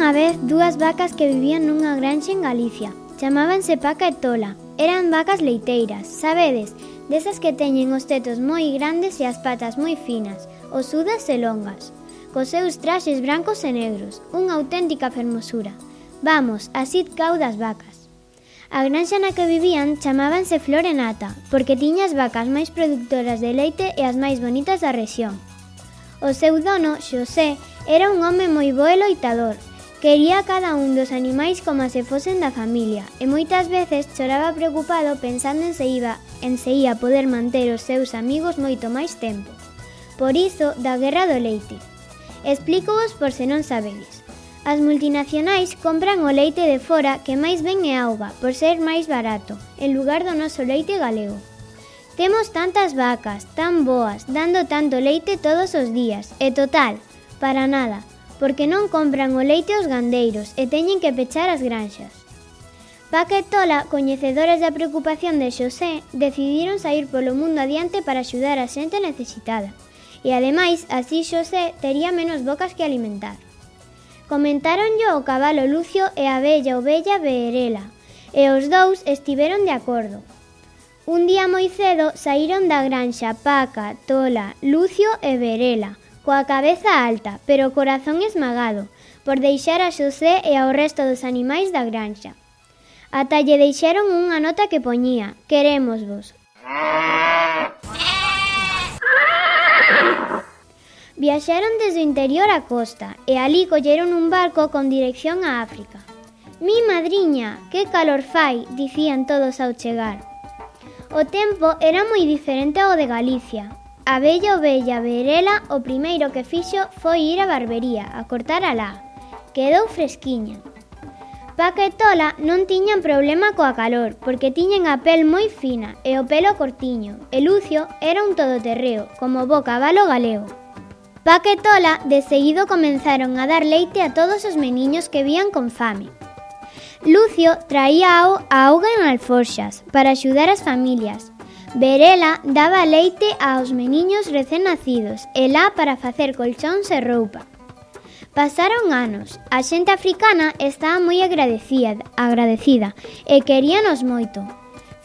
unha vez dúas vacas que vivían nunha granxa en Galicia. Chamábanse Paca e Tola. Eran vacas leiteiras, sabedes, desas que teñen os tetos moi grandes e as patas moi finas, osudas e longas, cos seus traxes brancos e negros, unha auténtica fermosura. Vamos, así cau das vacas. A granxa na que vivían chamábanse Flor e Nata, porque tiña as vacas máis productoras de leite e as máis bonitas da rexión. O seu dono, Xosé, era un home moi bo e loitador, Quería cada un dos animais como se fosen da familia e moitas veces choraba preocupado pensando en se iba en se ia poder manter os seus amigos moito máis tempo. Por iso, da guerra do leite. Explícovos por se non sabedes. As multinacionais compran o leite de fora que máis ben é auga por ser máis barato, en lugar do noso leite galego. Temos tantas vacas, tan boas, dando tanto leite todos os días, e total, para nada – porque non compran o leite aos gandeiros e teñen que pechar as granxas. Paca e Tola, coñecedores da preocupación de Xosé, decidiron sair polo mundo adiante para axudar a xente necesitada. E ademais, así Xosé tería menos bocas que alimentar. Comentáronllo o cabalo Lucio e a bella ovella Beerela, e os dous estiveron de acordo. Un día moi cedo saíron da granxa Paca, Tola, Lucio e Berela coa cabeza alta, pero o corazón esmagado, por deixar a Xosé e ao resto dos animais da granxa. Ata lle deixaron unha nota que poñía «Queremos vos». Viaxaron desde o interior á costa e ali colleron un barco con dirección a África. «Mi madriña, que calor fai!» dicían todos ao chegar. O tempo era moi diferente ao de Galicia, A bella ovella Verela o primeiro que fixo foi ir á barbería a cortar alá. Quedou fresquiña. Paquetola non tiñan problema coa calor, porque tiñen a pel moi fina e o pelo cortiño, e Lucio era un todoterreo, como bo cabalo galego. Paquetola de seguido comenzaron a dar leite a todos os meniños que vían con fame. Lucio traía a auga en alforxas para axudar as familias, Verela daba leite aos meniños recén nacidos e lá para facer colchóns e roupa. Pasaron anos, a xente africana estaba moi agradecida, agradecida e queríanos moito.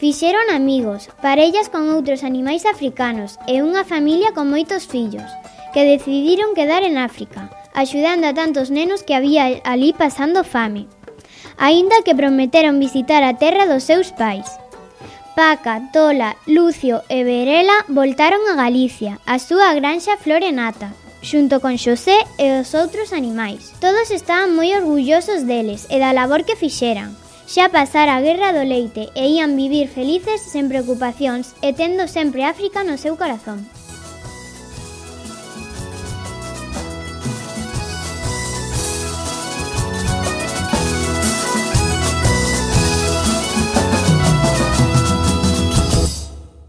Fixeron amigos, parellas con outros animais africanos e unha familia con moitos fillos, que decidiron quedar en África, axudando a tantos nenos que había ali pasando fame aínda que prometeron visitar a terra dos seus pais. Paca, Tola, Lucio e Verela voltaron a Galicia, a súa granxa Florenata, xunto con Xosé e os outros animais. Todos estaban moi orgullosos deles e da labor que fixeran. Xa pasara a guerra do leite e ían vivir felices sen preocupacións e tendo sempre África no seu corazón.